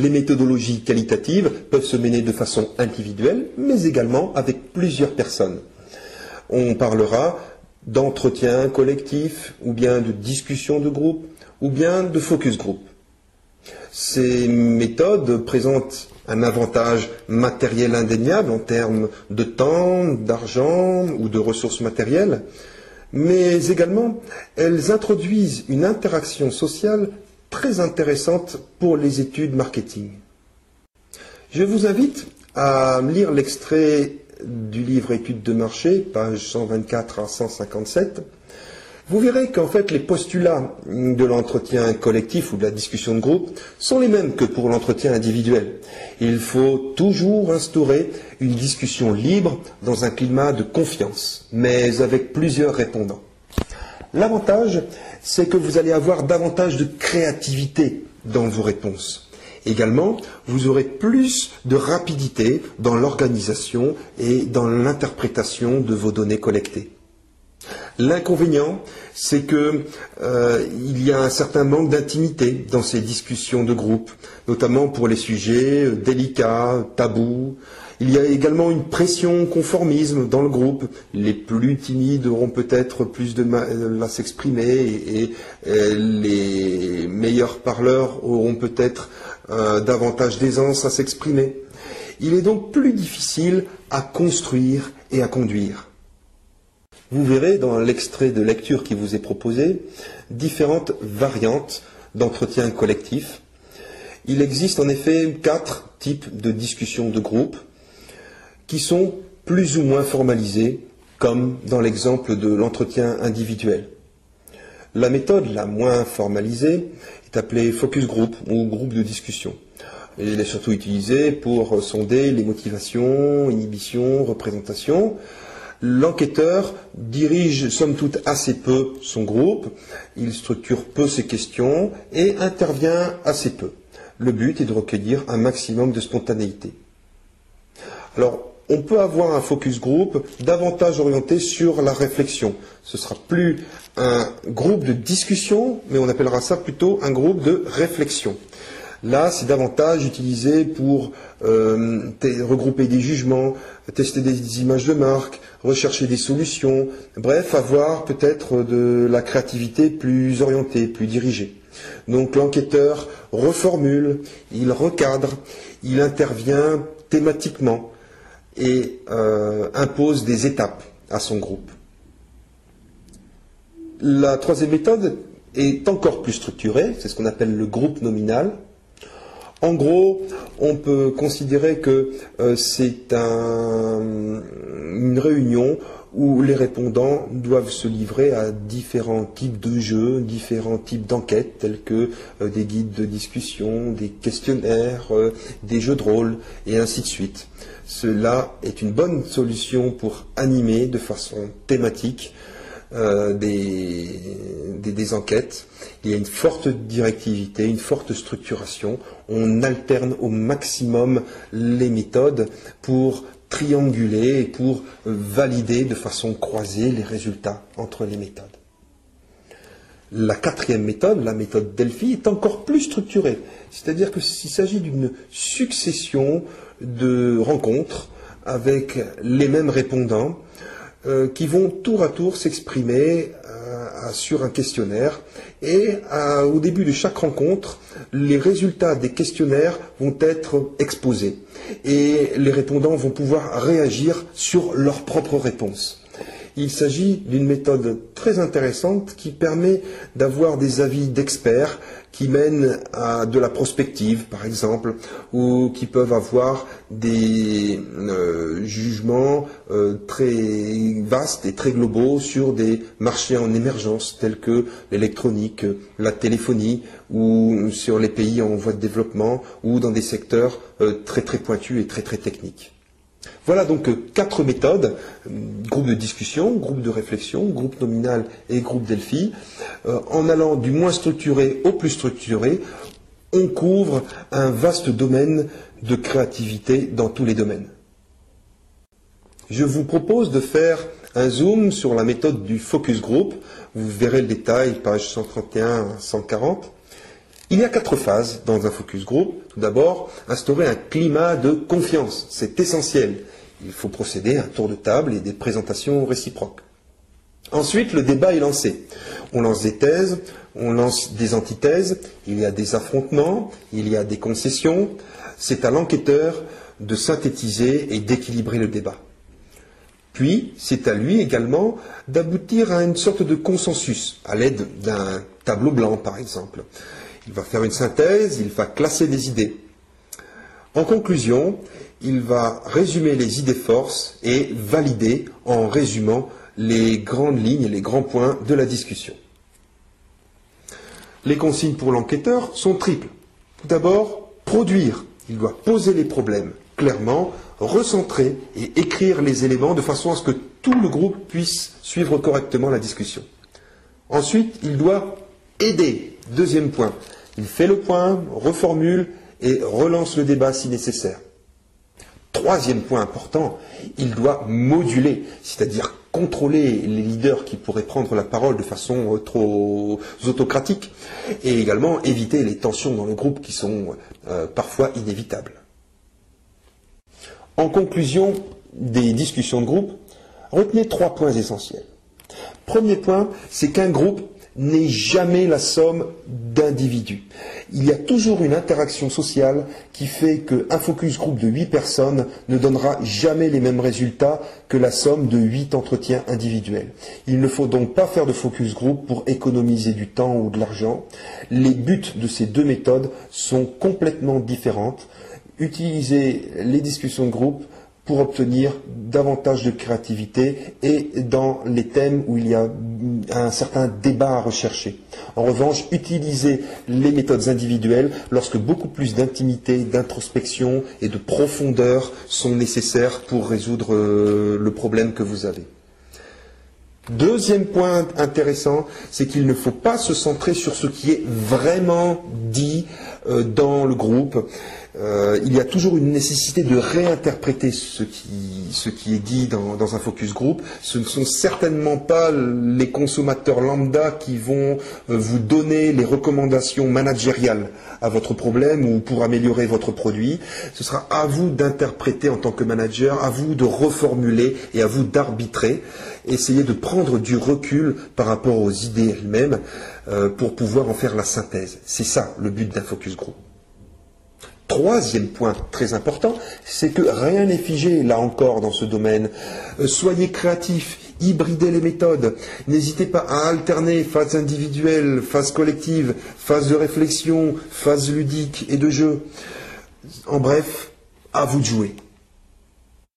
les méthodologies qualitatives peuvent se mener de façon individuelle, mais également avec plusieurs personnes. On parlera d'entretien collectif, ou bien de discussion de groupe, ou bien de focus group. Ces méthodes présentent un avantage matériel indéniable en termes de temps, d'argent ou de ressources matérielles, mais également elles introduisent une interaction sociale très intéressante pour les études marketing. Je vous invite à lire l'extrait du livre Études de marché, pages 124 à 157, vous verrez qu'en fait les postulats de l'entretien collectif ou de la discussion de groupe sont les mêmes que pour l'entretien individuel. Il faut toujours instaurer une discussion libre dans un climat de confiance, mais avec plusieurs répondants. L'avantage, c'est que vous allez avoir davantage de créativité dans vos réponses. Également, vous aurez plus de rapidité dans l'organisation et dans l'interprétation de vos données collectées. L'inconvénient, c'est qu'il euh, y a un certain manque d'intimité dans ces discussions de groupe, notamment pour les sujets euh, délicats, tabous. Il y a également une pression conformisme dans le groupe. Les plus timides auront peut-être plus de mal à s'exprimer et, les meilleurs parleurs auront peut-être euh, davantage d'aisance à s'exprimer. Il est donc plus difficile à construire et à conduire. Vous verrez dans l'extrait de lecture qui vous est proposé différentes variantes d'entretien collectif. Il existe en effet quatre types de discussions de groupe qui sont plus ou moins formalisées, comme dans l'exemple de l'entretien individuel. La méthode la moins formalisée est appelée focus group ou groupe de discussion. Elle est surtout utilisée pour sonder les motivations, inhibitions, représentations, L'enquêteur dirige somme toute assez peu son groupe, il structure peu ses questions et intervient assez peu. Le but est de recueillir un maximum de spontanéité. Alors, on peut avoir un focus group davantage orienté sur la réflexion. Ce sera plus un groupe de discussion, mais on appellera ça plutôt un groupe de réflexion. Là, c'est davantage utilisé pour euh, regrouper des jugements, tester des, images de marque, rechercher des solutions, bref, avoir peut-être de la créativité plus orientée, plus dirigée. Donc l'enquêteur reformule, il recadre, il intervient thématiquement et euh, impose des étapes à son groupe. La troisième méthode est encore plus structurée, c'est ce qu'on appelle le groupe nominal. En gros, on peut considérer que euh, c'est une réunion où les répondants doivent se livrer à différents types de jeux, différents types d'enquêtes, tels que euh, des guides de discussion, des questionnaires, euh, des jeux de rôle, et ainsi de suite. Cela est une bonne solution pour animer de façon thématique euh, des, enquêtes. Il y a une forte directivité, une forte structuration. On alterne au maximum les méthodes pour trianguler et pour valider de façon croisée les résultats entre les méthodes. La quatrième méthode, la méthode Delphi, est encore plus structurée. C'est-à-dire qu'il s'agit d'une succession de rencontres avec les mêmes répondants euh, qui vont tour à tour s'exprimer euh, sur un questionnaire et au début de chaque rencontre, les résultats des questionnaires vont être exposés et les répondants vont pouvoir réagir sur leurs propres réponses. Il s'agit d'une méthode très intéressante qui permet d'avoir des avis d'experts qui mènent à de la prospective, par exemple, ou qui peuvent avoir des euh, jugements euh, très vastes et très globaux sur des marchés en émergence tels que l'électronique, la téléphonie, ou sur les pays en voie de développement, ou dans des secteurs euh, très très pointus et très très techniques. Voilà donc quatre méthodes, groupe de discussion, groupe de réflexion, groupe nominal et groupe Delphi. en allant du moins structuré au plus structuré, on couvre un vaste domaine de créativité dans tous les domaines. Je vous propose de faire un zoom sur la méthode du focus group. Vous verrez le détail, page 131 140. Il y a quatre phases dans un focus group. Tout d'abord, instaurer un climat de confiance. C'est essentiel. Il faut procéder à un tour de table et des présentations réciproques. Ensuite, le débat est lancé. On lance des thèses, on lance des antithèses, il y a des affrontements, il y a des concessions. C'est à l'enquêteur de synthétiser et d'équilibrer le débat. Puis, c'est à lui également d'aboutir à une sorte de consensus, à l'aide d'un tableau blanc, par exemple. Il va faire une synthèse, il va classer des idées. En conclusion, il va résumer les idées forces et valider en résumant les grandes lignes, les grands points de la discussion. Les consignes pour l'enquêteur sont triples. Tout d'abord, produire. Il doit poser les problèmes clairement, recentrer et écrire les éléments de façon à ce que tout le groupe puisse suivre correctement la discussion. Ensuite, il doit aider. Deuxième point. Il fait le point, reformule et relance le débat si nécessaire. Troisième point important, il doit moduler, c'est-à-dire contrôler les leaders qui pourraient prendre la parole de façon euh, trop autocratique et également éviter les tensions dans le groupe qui sont euh, parfois inévitables. En conclusion des discussions de groupe, retenez trois points essentiels. Premier point, c'est qu'un groupe n'est jamais la somme d'individus. Il y a toujours une interaction sociale qui fait qu'un focus groupe de huit personnes ne donnera jamais les mêmes résultats que la somme de huit entretiens individuels. Il ne faut donc pas faire de focus group pour économiser du temps ou de l'argent. Les buts de ces deux méthodes sont complètement différentes. Utilisez les discussions de groupe pour obtenir davantage de créativité et dans les thèmes où il y a un certain débat à rechercher. En revanche, utilisez les méthodes individuelles lorsque beaucoup plus d'intimité, d'introspection et de profondeur sont nécessaires pour résoudre euh, le problème que vous avez. Deuxième point intéressant, c'est qu'il ne faut pas se centrer sur ce qui est vraiment dit euh, dans le groupe. Euh, il y a toujours une nécessité de réinterpréter ce qui, est dit dans, un focus group. Ce ne sont certainement pas les consommateurs lambda qui vont euh, vous donner les recommandations managériales à votre problème ou pour améliorer votre produit. Ce sera à vous d'interpréter en tant que manager, à vous de reformuler et à vous d'arbitrer. Essayez de prendre du recul par rapport aux idées elles-mêmes euh, pour pouvoir en faire la synthèse. C'est ça le but d'un focus group. Troisième point très important, c'est que rien n'est figé là encore dans ce domaine. Euh, soyez créatifs, hybridez les méthodes. N'hésitez pas à alterner phase individuelle, phase collective, phase de réflexion, phase ludique et de jeu. En bref, à vous de jouer.